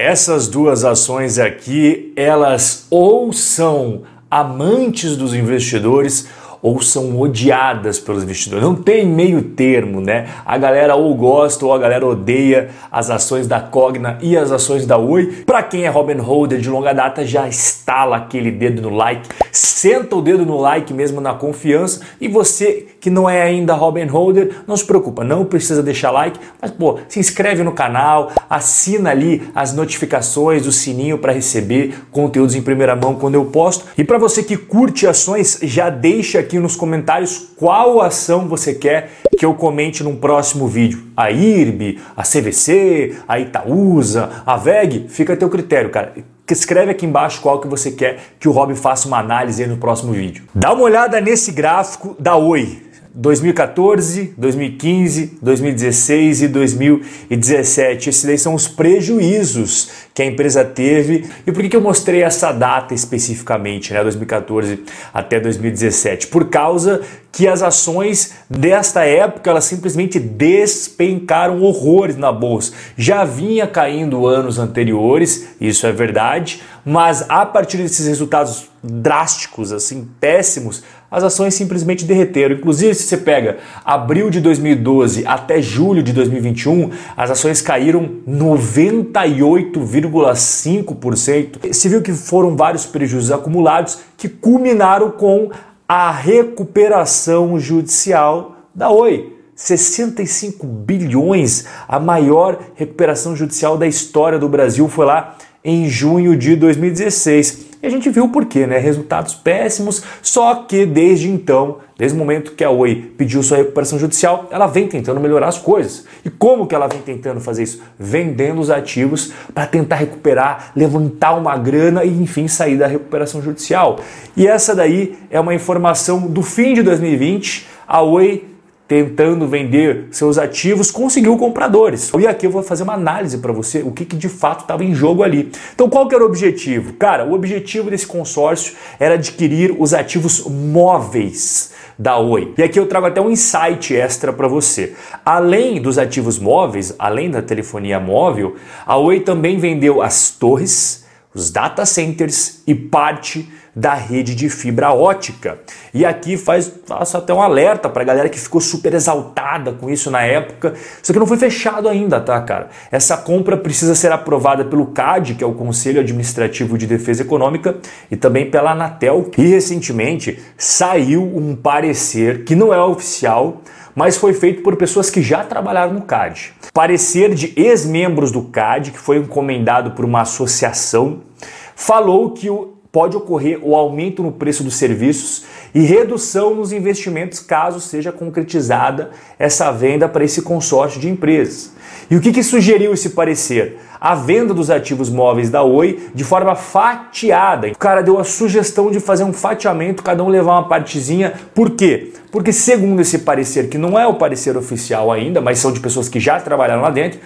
Essas duas ações aqui, elas ou são amantes dos investidores ou são odiadas pelos investidores. Não tem meio termo, né? A galera ou gosta ou a galera odeia as ações da Cogna e as ações da Oi. Para quem é Robin Holder de longa data, já estala aquele dedo no like, senta o dedo no like mesmo na confiança. E você que não é ainda Robin Holder, não se preocupa, não precisa deixar like, mas pô, se inscreve no canal, assina ali as notificações, o sininho para receber conteúdos em primeira mão quando eu posto. E para você que curte ações, já deixa aqui nos comentários qual ação você quer que eu comente num próximo vídeo. A IRB, a CVC, a Itaúsa, a VEG, fica a teu critério, cara. Escreve aqui embaixo qual que você quer que o Rob faça uma análise no próximo vídeo. Dá uma olhada nesse gráfico da Oi. 2014, 2015, 2016 e 2017. Esses daí são os prejuízos que a empresa teve. E por que, eu mostrei essa data especificamente, né, 2014 até 2017? Por causa que as ações desta época elas simplesmente despencaram horrores na bolsa. Já vinha caindo anos anteriores, isso é verdade, mas a partir desses resultados drásticos, assim, péssimos, as ações simplesmente derreteram. Inclusive, se você pega abril de 2012 até julho de 2021, as ações caíram 98,5%. Se viu que foram vários prejuízos acumulados que culminaram com a recuperação judicial da Oi. 65 bilhões, a maior recuperação judicial da história do Brasil foi lá em junho de 2016. E a gente viu o porquê, né? Resultados péssimos, só que desde então, desde o momento que a Oi pediu sua recuperação judicial, ela vem tentando melhorar as coisas. E como que ela vem tentando fazer isso? Vendendo os ativos para tentar recuperar, levantar uma grana e enfim sair da recuperação judicial. E essa daí é uma informação do fim de 2020. A Oi tentando vender seus ativos, conseguiu compradores. E aqui eu vou fazer uma análise para você, o que, que de fato estava em jogo ali. Então, qual que era o objetivo? Cara, o objetivo desse consórcio era adquirir os ativos móveis da Oi. E aqui eu trago até um insight extra para você. Além dos ativos móveis, além da telefonia móvel, a Oi também vendeu as torres, os data centers e parte da rede de fibra ótica. E aqui faz faço até um alerta para a galera que ficou super exaltada com isso na época. Isso aqui não foi fechado ainda, tá, cara? Essa compra precisa ser aprovada pelo CAD, que é o Conselho Administrativo de Defesa Econômica, e também pela Anatel. E recentemente saiu um parecer que não é oficial, mas foi feito por pessoas que já trabalharam no CAD. Parecer de ex-membros do CAD, que foi encomendado por uma associação, falou que pode ocorrer o aumento no preço dos serviços e redução nos investimentos caso seja concretizada essa venda para esse consórcio de empresas. E o que, que sugeriu esse parecer? A venda dos ativos móveis da Oi de forma fatiada. O cara deu a sugestão de fazer um fatiamento, cada um levar uma partezinha. Por quê? Porque, segundo esse parecer, que não é o parecer oficial ainda, mas são de pessoas que já trabalharam lá dentro,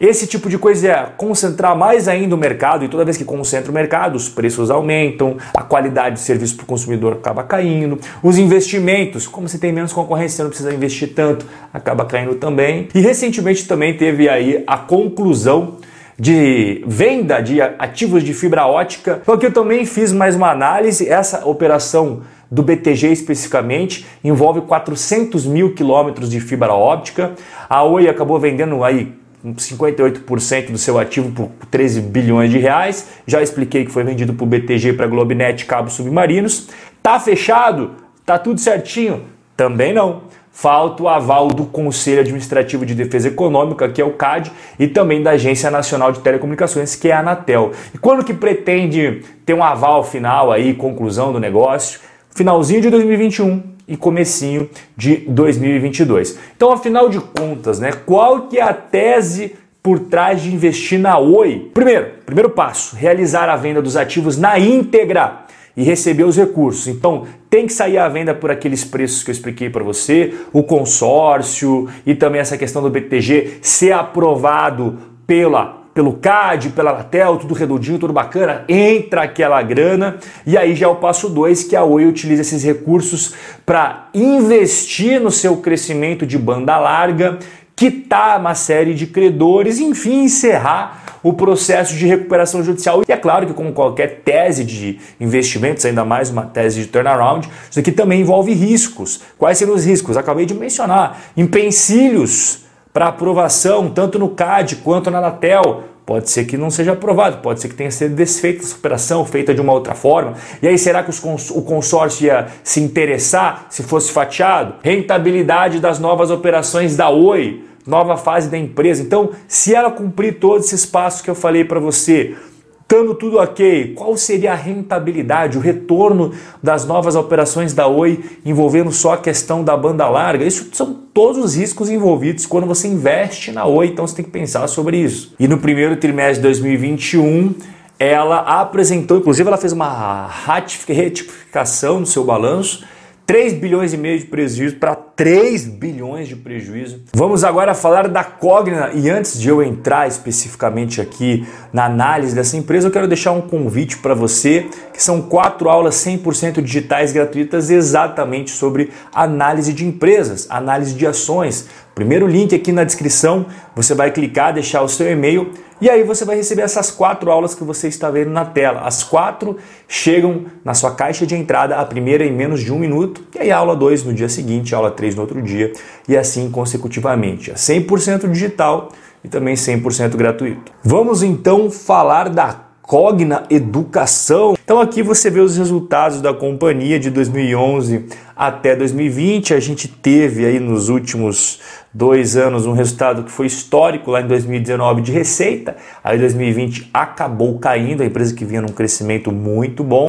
esse tipo de coisa é concentrar mais ainda o mercado e toda vez que concentra o mercado, os preços aumentam, a qualidade de serviço para o consumidor acaba caindo, os investimentos, como você tem menos concorrência, você não precisa investir tanto, acaba caindo também. E recentemente também teve aí a conclusão de venda de ativos de fibra ótica. Então aqui eu também fiz mais uma análise, essa operação do BTG especificamente, envolve 400 mil quilômetros de fibra óptica. A Oi acabou vendendo aí 58% do seu ativo por 13 bilhões de reais. Já expliquei que foi vendido por BTG para Globenet Cabos Submarinos. Tá fechado? Tá tudo certinho? Também não. Falta o aval do Conselho Administrativo de Defesa Econômica, que é o CAD, e também da Agência Nacional de Telecomunicações, que é a Anatel. E quando que pretende ter um aval final aí, conclusão do negócio? Finalzinho de 2021 e comecinho de 2022. Então, afinal de contas, né, qual que é a tese por trás de investir na Oi? Primeiro, primeiro passo, realizar a venda dos ativos na íntegra e receber os recursos. Então, tem que sair a venda por aqueles preços que eu expliquei para você, o consórcio e também essa questão do BTG ser aprovado pela pelo CAD, pela Anatel, tudo redondinho, tudo bacana, entra aquela grana e aí já é o passo 2 que a Oi utiliza esses recursos para investir no seu crescimento de banda larga, quitar uma série de credores, enfim, encerrar o processo de recuperação judicial. E é claro que, como qualquer tese de investimentos, ainda mais uma tese de turnaround, isso aqui também envolve riscos. Quais seriam os riscos? Acabei de mencionar. Empecilhos para aprovação, tanto no CAD quanto na Anatel. Pode ser que não seja aprovado, pode ser que tenha sido desfeita essa operação, feita de uma outra forma. E aí, será que cons o consórcio ia se interessar se fosse fatiado? Rentabilidade das novas operações da Oi nova fase da empresa. Então, se ela cumprir todos esses passos que eu falei para você, estando tudo ok, qual seria a rentabilidade, o retorno das novas operações da Oi envolvendo só a questão da banda larga? Isso são todos os riscos envolvidos quando você investe na Oi, então você tem que pensar sobre isso. E no primeiro trimestre de 2021, ela apresentou, inclusive ela fez uma retificação no seu balanço 3 bilhões e meio de prejuízo para 3 bilhões de prejuízo. Vamos agora falar da Cogna e antes de eu entrar especificamente aqui na análise dessa empresa, eu quero deixar um convite para você, que são quatro aulas 100% digitais gratuitas exatamente sobre análise de empresas, análise de ações. Primeiro link aqui na descrição, você vai clicar, deixar o seu e-mail e aí você vai receber essas quatro aulas que você está vendo na tela. As quatro chegam na sua caixa de entrada, a primeira em menos de um minuto, e aí a aula 2 no dia seguinte, a aula 3 no outro dia, e assim consecutivamente. É 100% digital e também 100% gratuito. Vamos então falar da Cogna Educação. Então aqui você vê os resultados da companhia de 2011 até 2020. A gente teve aí nos últimos dois anos um resultado que foi histórico lá em 2019 de receita. Aí 2020 acabou caindo, a empresa que vinha num crescimento muito bom.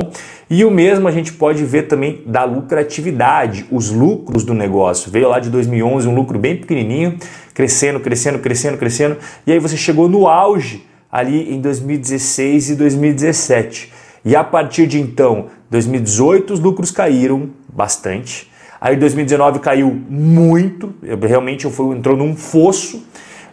E o mesmo a gente pode ver também da lucratividade, os lucros do negócio. Veio lá de 2011 um lucro bem pequenininho, crescendo, crescendo, crescendo, crescendo. E aí você chegou no auge ali em 2016 e 2017. E a partir de então, 2018 os lucros caíram bastante. Aí 2019 caiu muito, realmente foi, entrou num fosso.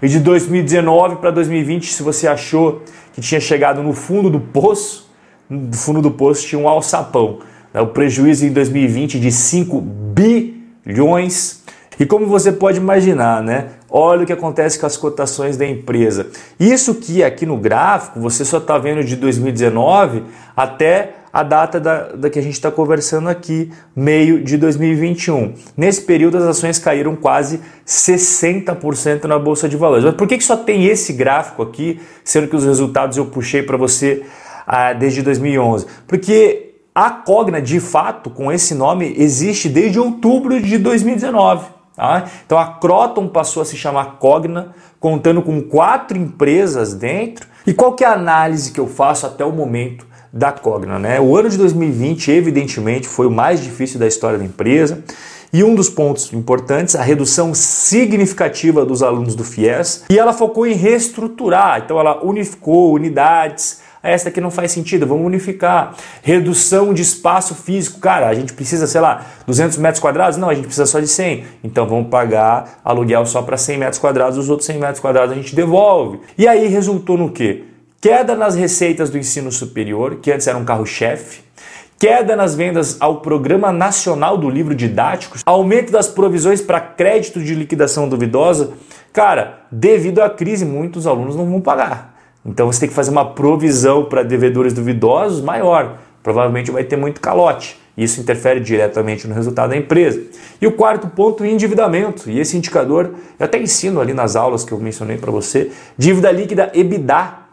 E de 2019 para 2020, se você achou que tinha chegado no fundo do poço, no fundo do poço tinha um alçapão. Né? O prejuízo em 2020 de 5 bilhões. E como você pode imaginar, né? Olha o que acontece com as cotações da empresa. Isso que aqui no gráfico você só está vendo de 2019 até a data da, da que a gente está conversando aqui, meio de 2021. Nesse período, as ações caíram quase 60% na Bolsa de Valores. Mas por que, que só tem esse gráfico aqui, sendo que os resultados eu puxei para você ah, desde 2011? Porque a Cogna, de fato, com esse nome, existe desde outubro de 2019. Tá? Então a Croton passou a se chamar Cogna, contando com quatro empresas dentro. E qual que é a análise que eu faço até o momento da Cogna. Né? O ano de 2020, evidentemente, foi o mais difícil da história da empresa. E um dos pontos importantes, a redução significativa dos alunos do FIES. E ela focou em reestruturar, então ela unificou unidades. Esta aqui não faz sentido, vamos unificar. Redução de espaço físico. Cara, a gente precisa, sei lá, 200 metros quadrados? Não, a gente precisa só de 100. Então vamos pagar aluguel só para 100 metros quadrados, os outros 100 metros quadrados a gente devolve. E aí resultou no quê? queda nas receitas do ensino superior, que antes era um carro-chefe, queda nas vendas ao Programa Nacional do Livro Didático, aumento das provisões para crédito de liquidação duvidosa. Cara, devido à crise, muitos alunos não vão pagar. Então você tem que fazer uma provisão para devedores duvidosos maior. Provavelmente vai ter muito calote. Isso interfere diretamente no resultado da empresa. E o quarto ponto, endividamento. E esse indicador, eu até ensino ali nas aulas que eu mencionei para você, dívida líquida EBITDA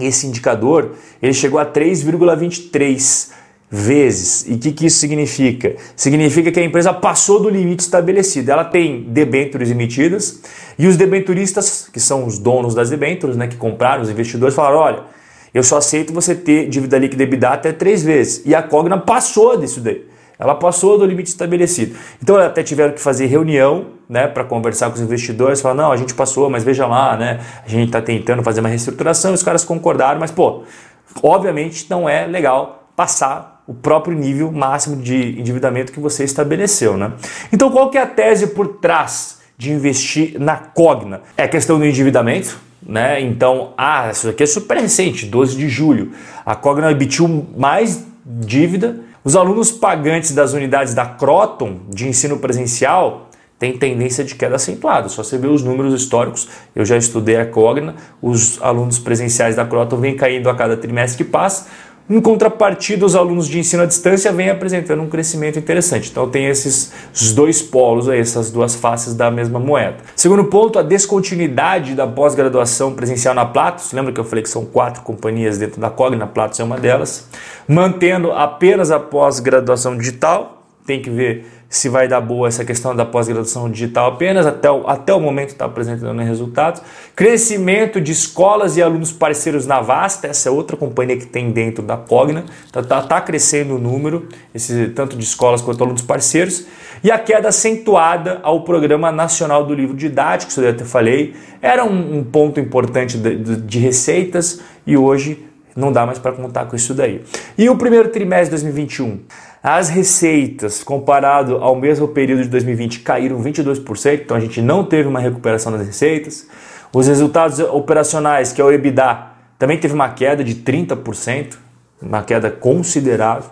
esse indicador ele chegou a 3,23 vezes. E o que, que isso significa? Significa que a empresa passou do limite estabelecido. Ela tem debêntures emitidas e os debenturistas, que são os donos das debêntures, né, que compraram, os investidores, falaram: olha, eu só aceito você ter dívida líquida EBITDA até três vezes. E a Cogna passou disso daí. Ela passou do limite estabelecido. Então até tiveram que fazer reunião né, para conversar com os investidores, falar, não, a gente passou, mas veja lá, né, a gente está tentando fazer uma reestruturação, os caras concordaram, mas pô, obviamente não é legal passar o próprio nível máximo de endividamento que você estabeleceu. Né? Então qual que é a tese por trás de investir na Cogna? É a questão do endividamento, né? Então, ah, isso aqui é super recente, 12 de julho. A Cogna emitiu mais dívida os alunos pagantes das unidades da Croton de ensino presencial tem tendência de queda acentuada. Só você ver os números históricos, eu já estudei a Cogna, os alunos presenciais da Croton vêm caindo a cada trimestre que passa. Em contrapartida, os alunos de ensino à distância vêm apresentando um crescimento interessante. Então tem esses dois polos, essas duas faces da mesma moeda. Segundo ponto, a descontinuidade da pós-graduação presencial na Platos. Lembra que eu falei que são quatro companhias dentro da Cogna, Platos é uma delas. Mantendo apenas a pós-graduação digital. Tem que ver se vai dar boa essa questão da pós-graduação digital apenas, até o, até o momento está apresentando resultados. Crescimento de escolas e alunos parceiros na Vasta, essa é outra companhia que tem dentro da Cogna, está tá, tá crescendo o número, esse, tanto de escolas quanto alunos parceiros. E a queda acentuada ao Programa Nacional do Livro Didático, isso eu até falei, era um, um ponto importante de, de, de receitas e hoje não dá mais para contar com isso daí. E o primeiro trimestre de 2021? As receitas, comparado ao mesmo período de 2020, caíram 22%, então a gente não teve uma recuperação das receitas. Os resultados operacionais, que é o EBITDA, também teve uma queda de 30%, uma queda considerável.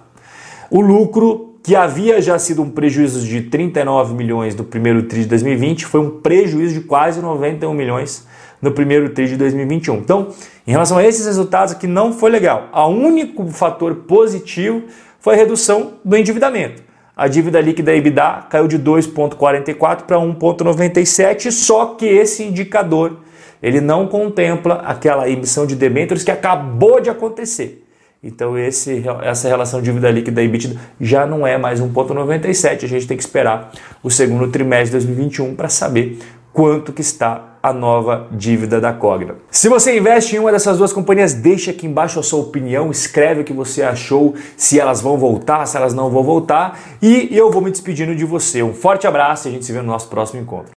O lucro, que havia já sido um prejuízo de 39 milhões no primeiro TRI de 2020, foi um prejuízo de quase 91 milhões no primeiro TRI de 2021. Então, em relação a esses resultados aqui, não foi legal. O único fator positivo foi a redução do endividamento. A dívida líquida EBITDA caiu de 2,44 para 1,97, só que esse indicador ele não contempla aquela emissão de debêntures que acabou de acontecer. Então esse, essa relação dívida líquida e EBITDA já não é mais 1,97. A gente tem que esperar o segundo trimestre de 2021 para saber quanto que está a nova dívida da Cogna. Se você investe em uma dessas duas companhias, deixa aqui embaixo a sua opinião, escreve o que você achou, se elas vão voltar, se elas não vão voltar, e eu vou me despedindo de você. Um forte abraço e a gente se vê no nosso próximo encontro.